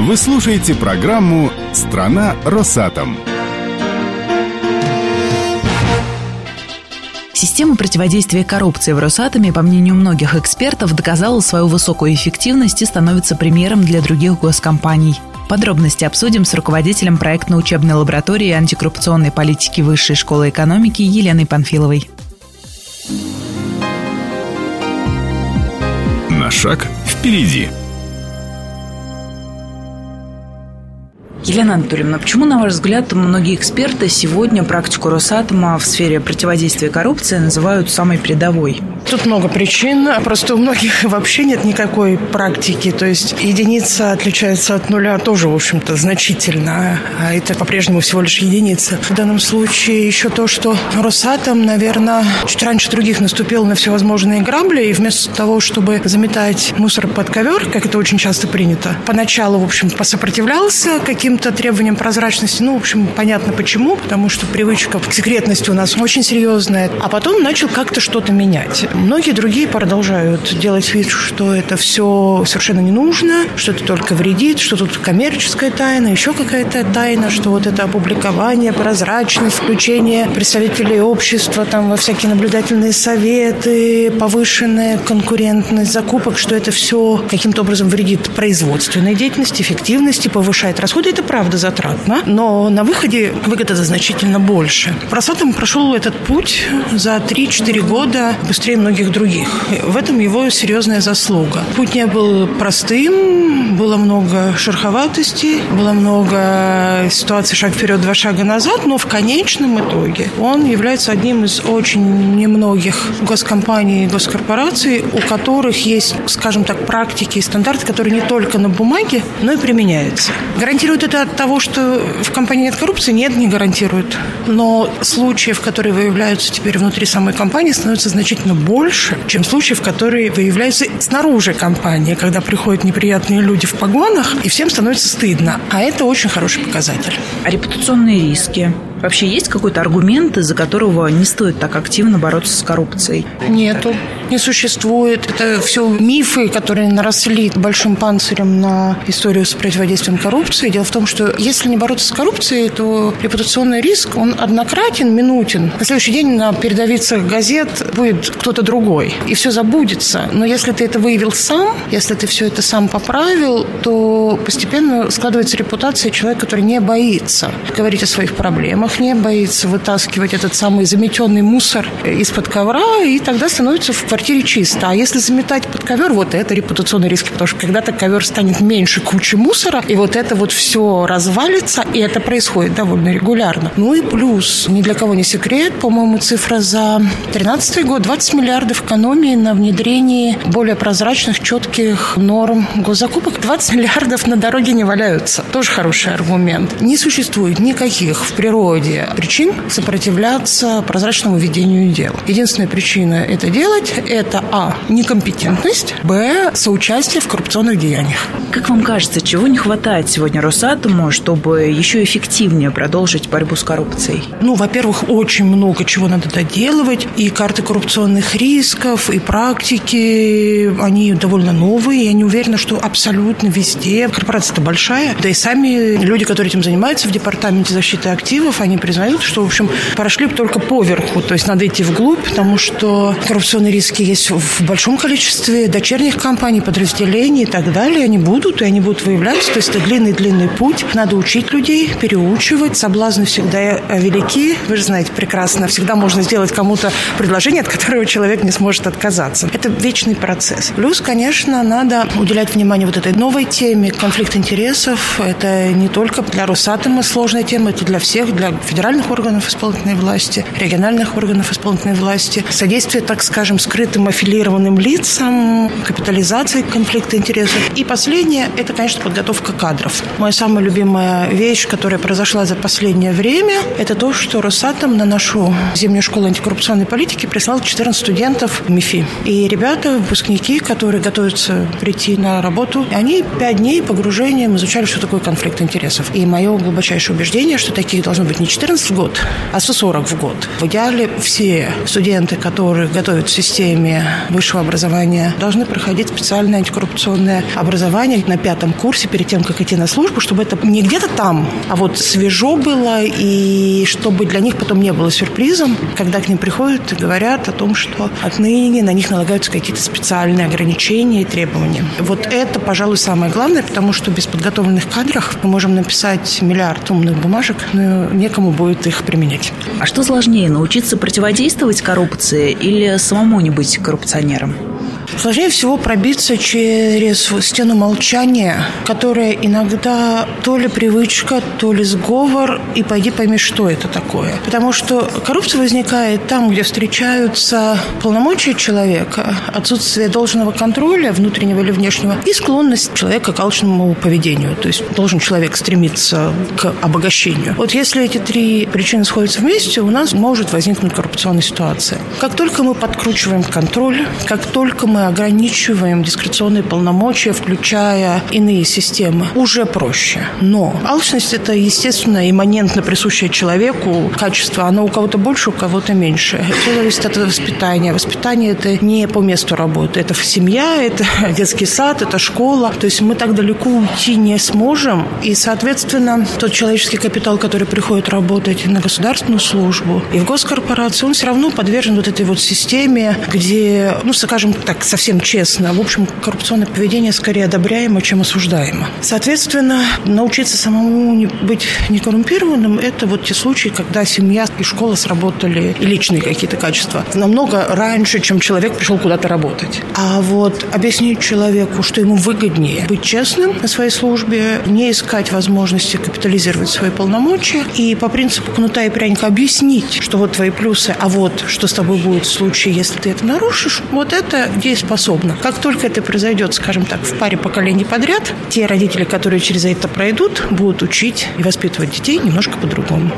Вы слушаете программу «Страна Росатом». Система противодействия коррупции в Росатоме, по мнению многих экспертов, доказала свою высокую эффективность и становится примером для других госкомпаний. Подробности обсудим с руководителем проектно-учебной лаборатории антикоррупционной политики Высшей школы экономики Еленой Панфиловой. На шаг впереди. Елена Анатольевна, почему, на ваш взгляд, многие эксперты сегодня практику Росатома в сфере противодействия коррупции называют самой передовой? Тут много причин. Просто у многих вообще нет никакой практики. То есть единица отличается от нуля тоже, в общем-то, значительно. А это по-прежнему всего лишь единица. В данном случае еще то, что Росатом, наверное, чуть раньше других наступил на всевозможные грабли. И вместо того, чтобы заметать мусор под ковер, как это очень часто принято, поначалу, в общем, посопротивлялся каким-то требованиям прозрачности. Ну, в общем, понятно почему. Потому что привычка к секретности у нас очень серьезная. А потом начал как-то что-то менять. Многие другие продолжают делать вид, что это все совершенно не нужно, что это только вредит, что тут коммерческая тайна, еще какая-то тайна, что вот это опубликование, прозрачность, включение представителей общества там во всякие наблюдательные советы, повышенная конкурентность закупок, что это все каким-то образом вредит производственной деятельности, эффективности, повышает расходы. Это правда затратно, но на выходе выгода значительно больше. Просатом прошел этот путь за 3-4 года быстрее многих других. В этом его серьезная заслуга. Путь не был простым, было много шероховатостей, было много ситуаций шаг вперед, два шага назад, но в конечном итоге он является одним из очень немногих госкомпаний и госкорпораций, у которых есть, скажем так, практики и стандарты, которые не только на бумаге, но и применяются. Гарантирует это от того, что в компании нет коррупции? Нет, не гарантирует. Но случаев, которые выявляются теперь внутри самой компании, становится значительно больше больше, чем случаев, которые выявляются снаружи компании, когда приходят неприятные люди в погонах, и всем становится стыдно. А это очень хороший показатель. А репутационные риски? Вообще есть какой-то аргумент, из-за которого не стоит так активно бороться с коррупцией? Нету, не существует. Это все мифы, которые наросли большим панцирем на историю с противодействием коррупции. Дело в том, что если не бороться с коррупцией, то репутационный риск, он однократен, минутен. На следующий день на передовицах газет будет кто-то другой, и все забудется. Но если ты это выявил сам, если ты все это сам поправил, то постепенно складывается репутация человека, который не боится говорить о своих проблемах, не боится вытаскивать этот самый заметенный мусор из-под ковра, и тогда становится в квартире чисто. А если заметать под ковер, вот это репутационные риски, потому что когда-то ковер станет меньше кучи мусора, и вот это вот все развалится, и это происходит довольно регулярно. Ну и плюс, ни для кого не секрет, по-моему, цифра за 2013 год 20 миллиардов экономии на внедрении более прозрачных, четких норм госзакупок. 20 миллиардов на дороге не валяются. Тоже хороший аргумент. Не существует никаких в природе причин сопротивляться прозрачному ведению дел. Единственная причина это делать – это а. некомпетентность, б. соучастие в коррупционных деяниях. Как вам кажется, чего не хватает сегодня Росатому, чтобы еще эффективнее продолжить борьбу с коррупцией? Ну, во-первых, очень много чего надо доделывать. И карты коррупционных рисков, и практики, они довольно новые. Я не уверена, что абсолютно везде. Корпорация-то большая. Да и сами люди, которые этим занимаются в Департаменте защиты активов, они признают, что, в общем, прошли только поверху, то есть надо идти вглубь, потому что коррупционные риски есть в большом количестве дочерних компаний, подразделений и так далее. Они будут, и они будут выявляться. То есть это длинный-длинный путь. Надо учить людей, переучивать. Соблазны всегда велики. Вы же знаете прекрасно, всегда можно сделать кому-то предложение, от которого человек не сможет отказаться. Это вечный процесс. Плюс, конечно, надо уделять внимание вот этой новой теме конфликт интересов. Это не только для Росатома сложная тема, это для всех, для федеральных органов исполнительной власти, региональных органов исполнительной власти, содействие, так скажем, скрытым аффилированным лицам, капитализации конфликта интересов. И последнее – это, конечно, подготовка кадров. Моя самая любимая вещь, которая произошла за последнее время, это то, что Росатом на нашу зимнюю школу антикоррупционной политики прислал 14 студентов МИФИ. И ребята, выпускники, которые готовятся прийти на работу, они пять дней погружением изучали, что такое конфликт интересов. И мое глубочайшее убеждение, что таких должно быть не 14 в год, а 140 в год. В идеале все студенты, которые готовят в системе высшего образования должны проходить специальное антикоррупционное образование на пятом курсе перед тем, как идти на службу, чтобы это не где-то там, а вот свежо было, и чтобы для них потом не было сюрпризом, когда к ним приходят и говорят о том, что отныне на них налагаются какие-то специальные ограничения и требования. Вот это, пожалуй, самое главное, потому что без подготовленных кадров мы можем написать миллиард умных бумажек, но некому будет их применять. А что сложнее, научиться противодействовать коррупции или самому не быть коррупционером? Сложнее всего пробиться через стену молчания, которая иногда то ли привычка, то ли сговор, и пойди пойми, что это такое. Потому что коррупция возникает там, где встречаются полномочия человека, отсутствие должного контроля, внутреннего или внешнего, и склонность человека к алчному поведению. То есть должен человек стремиться к обогащению. Вот если эти три причины сходятся вместе, у нас может возникнуть коррупционная ситуация. Как только мы подкручиваем контроль, как только мы ограничиваем дискреционные полномочия, включая иные системы, уже проще. Но алчность – это, естественно, имманентно присущее человеку качество. Оно у кого-то больше, у кого-то меньше. Все зависит от воспитания. Воспитание – это не по месту работы. Это семья, это детский сад, это школа. То есть мы так далеко уйти не сможем. И, соответственно, тот человеческий капитал, который приходит работать на государственную службу и в госкорпорации, он все равно подвержен вот этой вот системе, где, ну, скажем так, совсем честно. В общем, коррупционное поведение скорее одобряемо, чем осуждаемо. Соответственно, научиться самому не быть некоррумпированным – это вот те случаи, когда семья и школа сработали, и личные какие-то качества, намного раньше, чем человек пришел куда-то работать. А вот объяснить человеку, что ему выгоднее быть честным на своей службе, не искать возможности капитализировать свои полномочия и по принципу кнута и пряника объяснить, что вот твои плюсы, а вот что с тобой будет в случае, если ты это нарушишь, вот это дееспособно. Как только это произойдет, скажем так, в паре поколений подряд, те родители, которые через это пройдут, будут учить и воспитывать детей немножко по-другому.